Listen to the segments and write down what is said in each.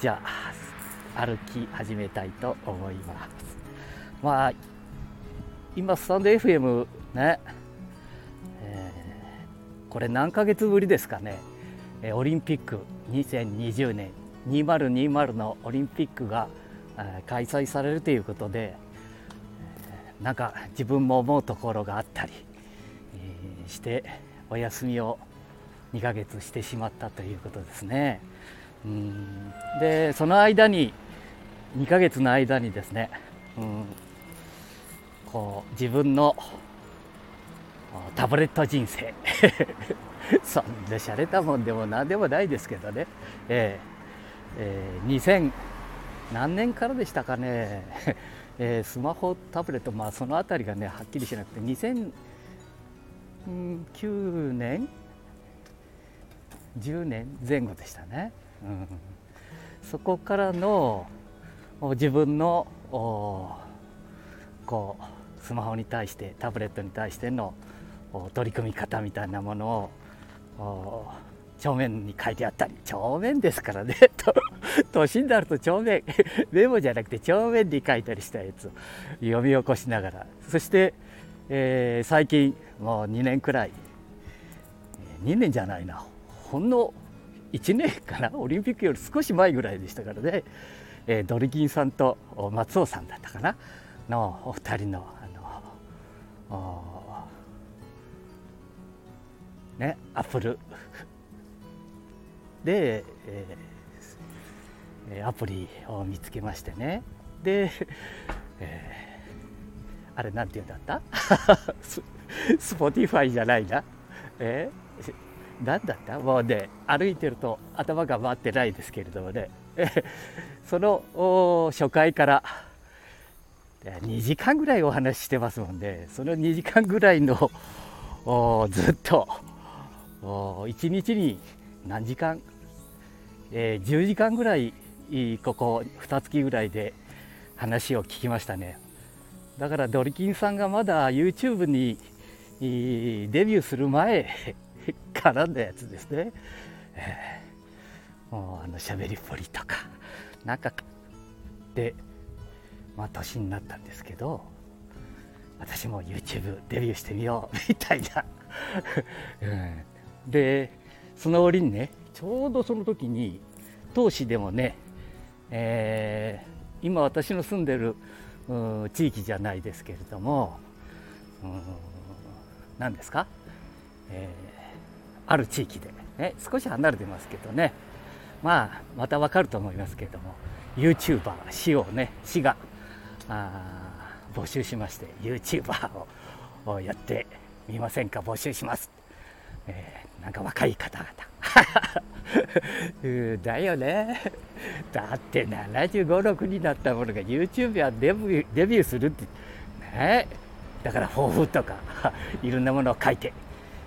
じゃあ歩き始めたいと思いますまあ今スタンド FM ね、えー、これ何ヶ月ぶりですかねオリンピック2020年2020のオリンピックが開催されるということでなんか自分も思うところがあったりしてお休みを2ヶ月してしまったということですね。うん。でその間に2ヶ月の間にですね、うん、こう自分のタブレット人生。そんな洒落たもんでも何でもないですけどね、えーえー、2000何年からでしたかね、えー、スマホタブレット、まあ、その辺りがねはっきりしなくて2009年？10年前後でしたね、そこからの自分のこうスマホに対してタブレットに対しての取り組み方みたいなものを正面に書いてあったり正面ですからね 年になると正面メモじゃなくて正面に書いたりしたやつを読み起こしながら。そして、えー、最近もう2年くらい。2年じゃないな。ほんの1年かなオリンピックより少し前ぐらいでしたからね、えー、ドリキンさんと松尾さんだったかな。のお二人のあのねアップル。で、えー、アプリを見つけましてね。で、えー、あれなんて言うんだった？スポティファイじゃないな。えー、何だった？もうね歩いてると頭が回ってないですけれどもね。その初回から2時間ぐらいお話ししてますもんでその2時間ぐらいのずっと1日に何時間、えー、10時間ぐらいここ2月ぐらいで話を聞きましたね。だからドリキンさんがまだ YouTube にデビューする前からのやつですね、えー、もうあの喋りっぽりとかなんかでまあ年になったんですけど私も YouTube デビューしてみようみたいな、うん、でその折にねちょうどその時に当市でもね、えー、今私の住んでる地域じゃないですけれども何ですか、えー、ある地域で、ね、少し離れてますけどね。まあまた分かると思いますけれども。YouTuber 市をね市があ募集しまして YouTuber をやってみませんか？募集します、えー、なんか若い方々。だよね。だって75、6になったものが YouTube はデビューデビューするって。ね。だから抱負とか いろんなものを書いて。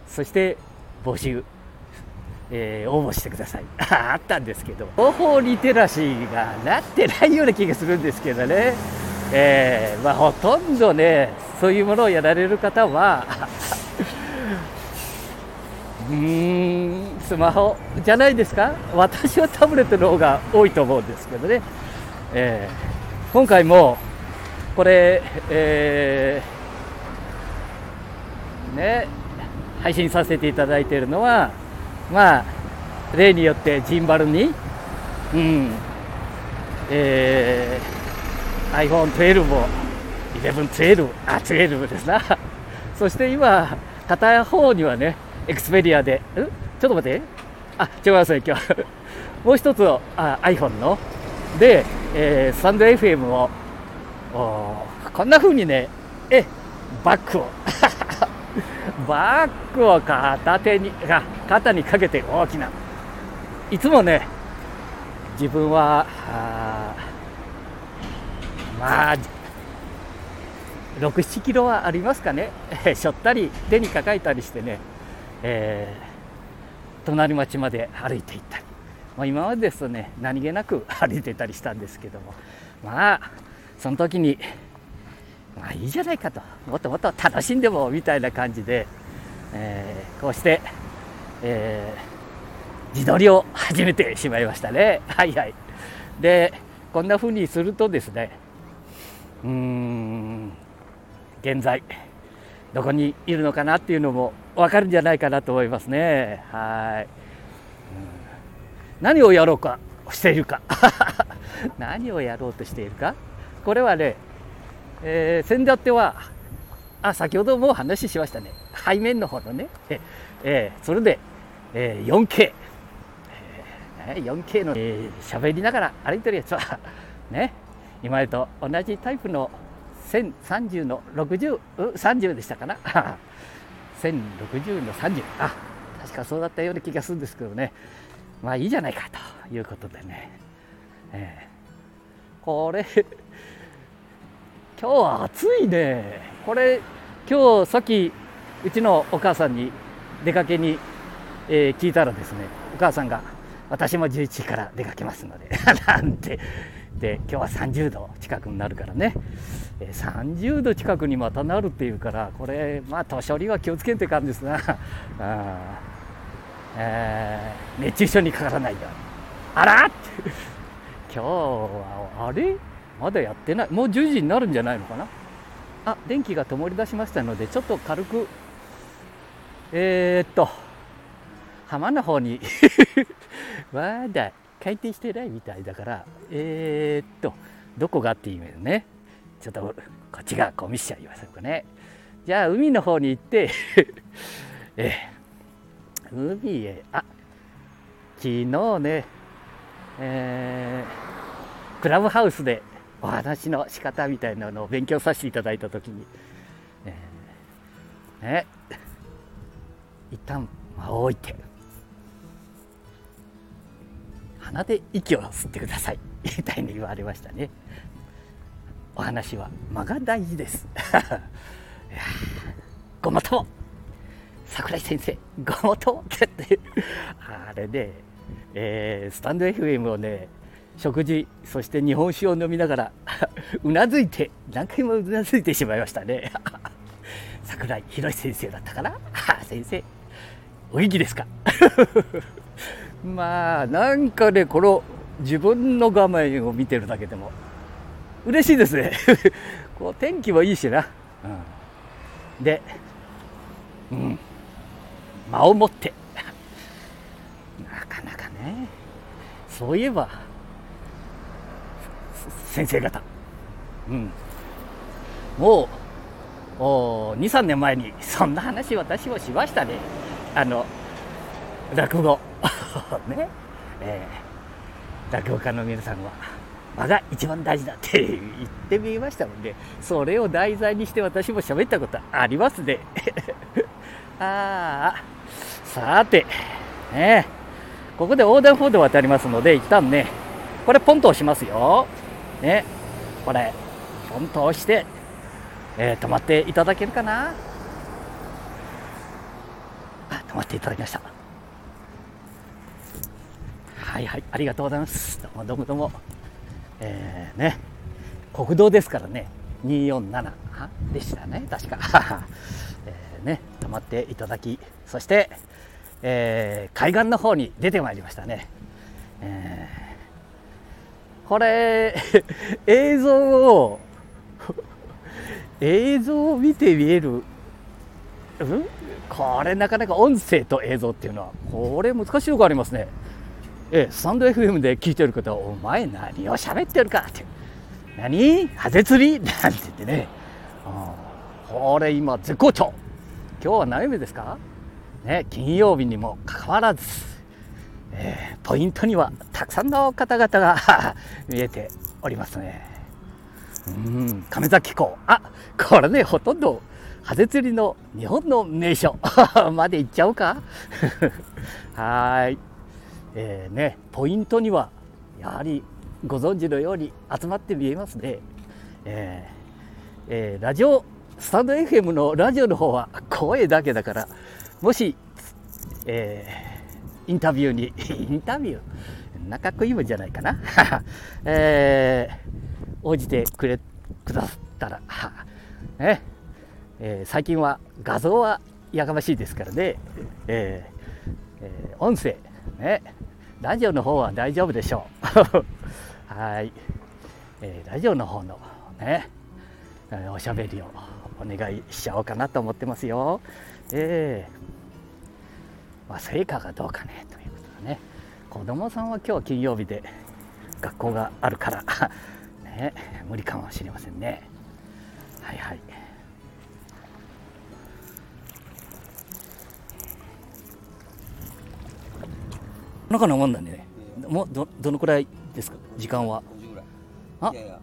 そして募集、えー、応募してください。あったんですけど。情報リテラシーがなってないような気がするんですけどね、えーまあ、ほとんどねそういうものをやられる方は うーんスマホじゃないですか？私はタブレットの方が多いと思うんですけどね、えー、今回もこれ、えー、ね配信させていただいているのはまあ例によってジンバルにうんえー、iPhone12 を11、12あ12ですな。そして今片方にはねエクスペリアで、ん？ちょっと待って、あ、違いますね、今日。もう一つあ iPhone の、で、えー、スタンド FM を、おこんな風にね、え、バックを、バックを片手にあ、肩にかけて大きな。いつもね、自分は、まあ、6、7キロはありますかね、しょったり、手に抱えたりしてね、えー、隣町まで歩いていったり、まあ、今までですとね何気なく歩いてたりしたんですけども。まあその時にまあいいじゃないかと。もっともっと楽しんでもみたいな感じで、えー、こうして、えー、自撮りを始めてしまいましたね。はいはい。でこんな風にするとですねうーん現在どこにいるのかなっていうのも分かるんじゃないかなと思いますね。はい、何をやろうかしているか。何をやろうとしているか。これはね、えー、先だってはあ先ほども話しましたね。背面の方のね、えー、それで、えー、4K、えー、4K の喋、えー、りながら歩いてるやつは ね。今までと同じタイプの1030の6030でしたかな。1060の30あ確かそうだったような気がするんですけどね。まあいいじゃないかということでね、えー、これ今日は暑いね。これ今日さっきうちのお母さんに出かけに、えー、聞いたらですねお母さんが私も11時から出かけますので なんて。で今日は30度近くになるからね、30度近くにまたなるっていうからこれまあ年寄りは気をつけんといかんですな。あ、えー、熱中症にかからないように。あら 今日はあれ？まだやってないもう10時になるんじゃないのかな？あ電気が灯り出しましたのでちょっと軽くえー、っと浜の方に まだ回転してないみたいだからえー、っとどこがっていうね。ちょっとこっちがこう見せちゃいましょうかね。じゃあ海の方に行って え海へあ昨日ねえー、クラブハウスでお話の仕方みたいなのを勉強させていただいた時に、えー、ね。一旦間を置いて。鼻で息を吸ってください。みたいに言われましたね。お話は間が大事です。ごもとも。桜井先生ごもともってあれで、えー、スタンド FM をね食事そして日本酒を飲みながら うなずいて何回もうなずいてしまいましたね。桜井宏先生だったかな？先生お元気ですか？まあなんかねこの自分の画面を見てるだけでも嬉しいですね。こう天気もいいしな、うん、でうん。間を持って。なかなかね。そういえば先生方、うん、もう23年前にそんな話私もしましたね。あの落語。ね、えー、落語家の皆さんは間が一番大事だって言ってみましたもんで、それを題材にして私も喋ったことありますね。ああさてねここで横断歩道渡りますので一旦ねこれポンと押しますよ。ね。これポンと押して、えー、止まっていただけるかな？あ止まっていただきました。はいはいありがとうございます。どうもどうもどうも。えー、ね。国道ですからね。247でしたね。確か、えー、ね。止まっていただきそして、えー、海岸の方に出てまいりましたね、えーこれ映像を 映像を見て見える、うん、これなかなか音声と映像っていうのはこれ難しいとこありますね。えスタンド FM で聞いてる方は「お前何を喋ってるか」って「何？ハゼ釣り?」なんて言ってね、これ今絶好調。今日は何目ですか？ね金曜日にもかかわらず。えー、ポイントにはたくさんの方々が 見えておりますね。うん、亀崎港。あ、これね、ほとんど、ハゼ釣りの日本の名所 まで行っちゃおうか はい。えー、ね、ポイントには、やはりご存知のように集まって見えますね。えーえー、ラジオ、スタンド FM のラジオの方は声だけだから、もし、えーインタビューに、インタビュー、なかっこいいもんじゃないかな。えー、応じてくれ、くださったら、ね、えー、最近は画像はやかましいですからね、えーえー、音声、ね、ラジオの方は大丈夫でしょう。はい、えーラジオの方のね、えおしゃべりをお願いしちゃおうかなと思ってますよ。えーまあ、成果がどうかねということでね。子供さんは今日は金曜日で学校があるから、ね、無理かもしれませんね。はいはい。中のもんなんでね。もうどどのくらいですか？時間は。5時ぐらい。あ？いやいや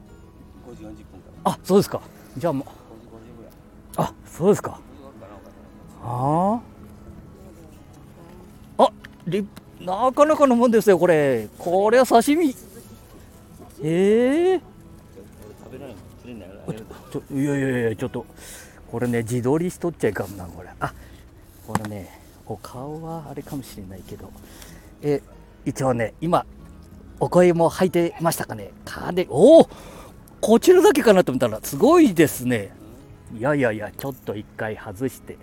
5時40分から。あそうですか。じゃあもう。5時5時ぐらい。あそうですか。5時終わるかなおかあありなかなかのもんですよこれ。これは刺身。ええ俺食べないやいやいやちょっと。これね自撮りしとっちゃいかんなこれ。あこのねお顔はあれかもしれないけど。え一応ね今お声も入ってましたかね？かね？おおこちらだけかなと思ったらすごいですね。いやいやいやちょっと一回外して。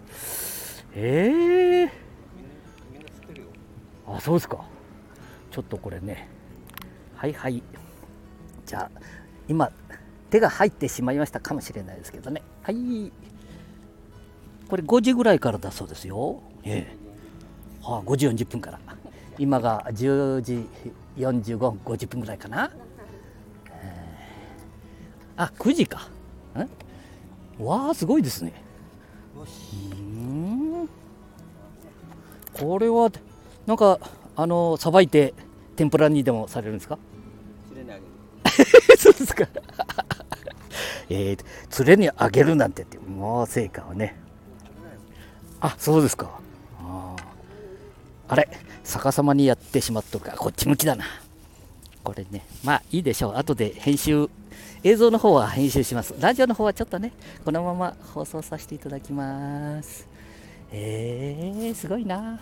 ええみんなみんな釣ってるよあそうですか。ちょっとこれね。はいはい。じゃあ今手が入ってしまいましたかもしれないですけどね。はい。これ5時ぐらいからだそうですよ。ええ。はあ、5時40分から。今が10時45分50分ぐらいかな、えーあ9時か。ん。わあすごいですね。うーん。これはなんかあのさばいて天ぷらにでもされるんですか？釣れないあげる。そうですか。えー、連れにあげるなんてってもう成果はね。あそうですか。あー。あれ逆さまにやってしまっとるか。らこっち向きだな。これね。まあいいでしょう。後で編集映像の方は編集します。ラジオの方はちょっとねこのまま放送させていただきます。えー、すごいな。うん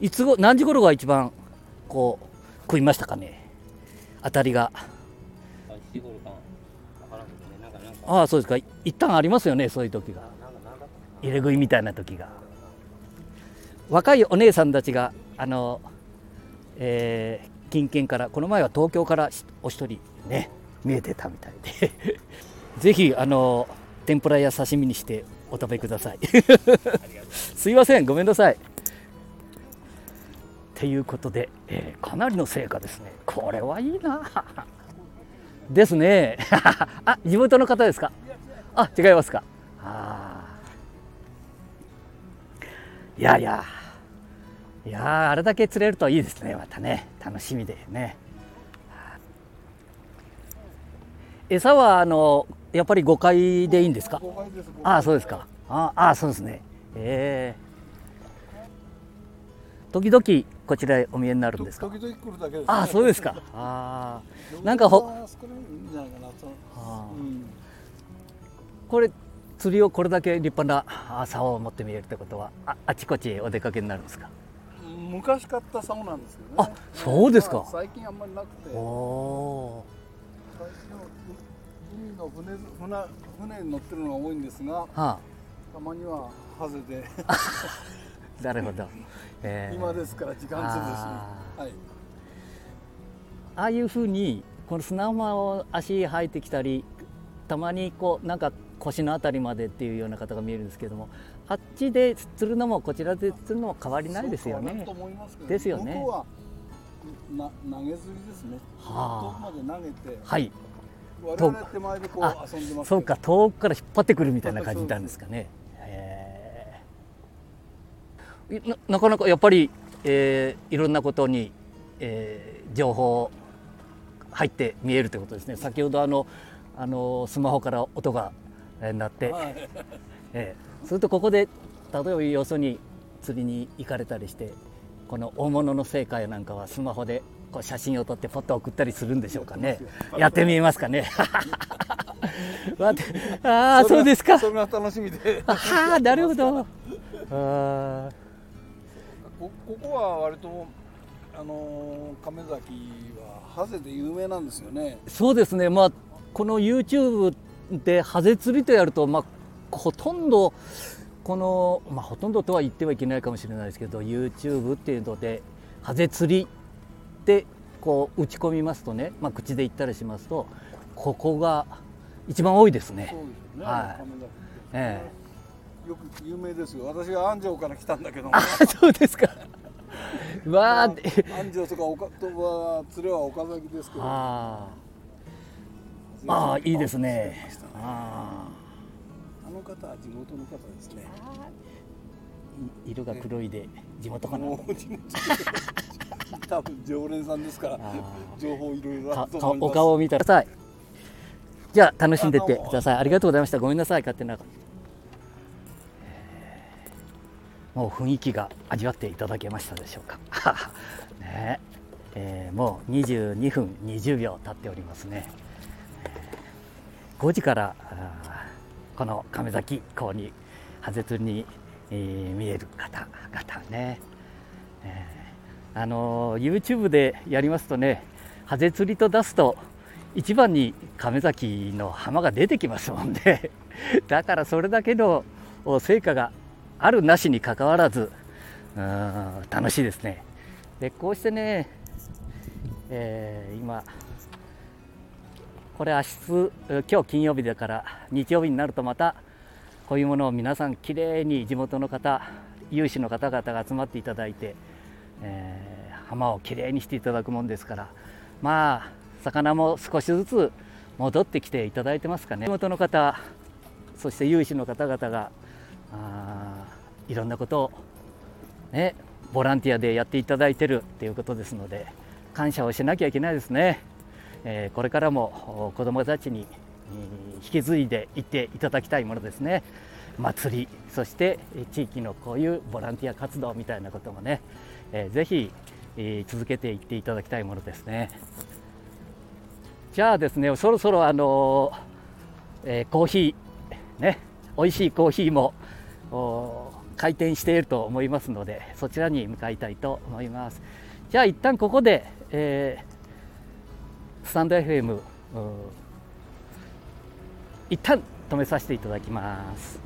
いつご何時頃が一番こう食いましたかね？当たりが。あああそうですか。一旦ありますよねそういう時が。入れ食いみたいな時が。若いお姉さんたちがあの、えー近県からこの前は東京からお一人ね見えてたみたいで。ぜひあの天ぷらや刺身にしてお食べください。すいませんごめんなさい。っていうことで、えーかなりの成果ですね。これはいいな。ですね。あ地元の方ですか？あ違いますか？あー。いやいや。いやーあれだけ釣れるといいですね。またね。楽しみでね。餌はあのやっぱり5回でいいんですか？ああそうですか。ああそうですね。ええ時々こちらへお見えになるんですか？ああそうですか。ああなんかほ。これ釣りをこれだけ立派なあ竿を持って見えるってことはああちこちへお出かけになるんですか？昔買った竿なんですけどね。あそうですか。まあ最近あんまりなくて。お海の船船船に乗ってるのが多いんですが、はあ。たまにはハゼで なるほど、えー今ですから時間潰しあはい。ああいうふうにこの砂浜を足生えてきたりたまにこうなんか腰のあたりまでっていうような方が見えるんですけどもあっちで釣るのもこちらで釣るのも変わりないですよねそうかなと。思いますけどですよねな投げ釣りですね。はあ遠くまで投げて、はい我々手前でこうあ遊んでますそうか遠くから引っ張ってくるみたいな感じなんですかね。ななかなかやっぱり、えーいろんなことに、えー情報入って見えるということですね。先ほどあのあのスマホから音がえー鳴って、はい。えーするとここで例えばよそに釣りに行かれたりしてこの大物の成果やなんかはスマホでこう写真を撮ってポッと送ったりするんでしょうかね。やってみますかね。待って。ああそうですか。それが楽しみで。ああなるほど。あーこここは割とあのー亀崎はハゼで有名なんですよね。そうですね。まあこの YouTube でハゼ釣りとやるとまあほとんどこのまあほとんどとは言ってはいけないかもしれないですけど YouTube っていうのでハゼ釣りってこう打ち込みますとね、まあ、口で言ったりしますとここが一番多いですね。そう。ですよね、はい。亀崎ってえよく有名ですよ私は安城から来たんだけどもあそうですか。わあ、安城とか岡とは連れは岡崎ですけどあーあーいいですねああの方は地元の方ですね色が黒いで地元かな。多分常連さんですからあ情報いろいろお顔を見てください。じゃあ楽しんでってください。ありがとうございました。ごめんなさい勝手な。もう雰囲気が味わっていただけましたでしょうか。ねえーもう22分20秒経っておりますね。5時からこの亀崎港にハゼ釣りに、えー見える方々ね。えーあの YouTube でやりますとねハゼ釣りと出すと一番に亀崎の浜が出てきますもんね だからそれだけのお成果があるなしにかかわらずうーん楽しいですね。でこうしてね、えー今これ明日今日金曜日だから日曜日になるとまたこういうものを皆さんきれいに地元の方有志の方々が集まっていただいてえー浜をきれいにしていただくもんですからまあ魚も少しずつ戻ってきていただいてますかね。地元の方そして有志の方々があいろんなことをねボランティアでやっていただいてるっていうことですので感謝をしなきゃいけないですね、えーこれからもお子どもたちに引き継いでいっていただきたいものですね。祭りそしてえ地域のこういうボランティア活動みたいなこともね、えーぜひ、えー続けていっていただきたいものですね。じゃあですねそろそろあのーえーコーヒーね美味しいコーヒーもお開店していると思いますのでそちらに向かいたいと思います。じゃあ一旦ここで、えースタンド FM 一旦止めさせていただきます。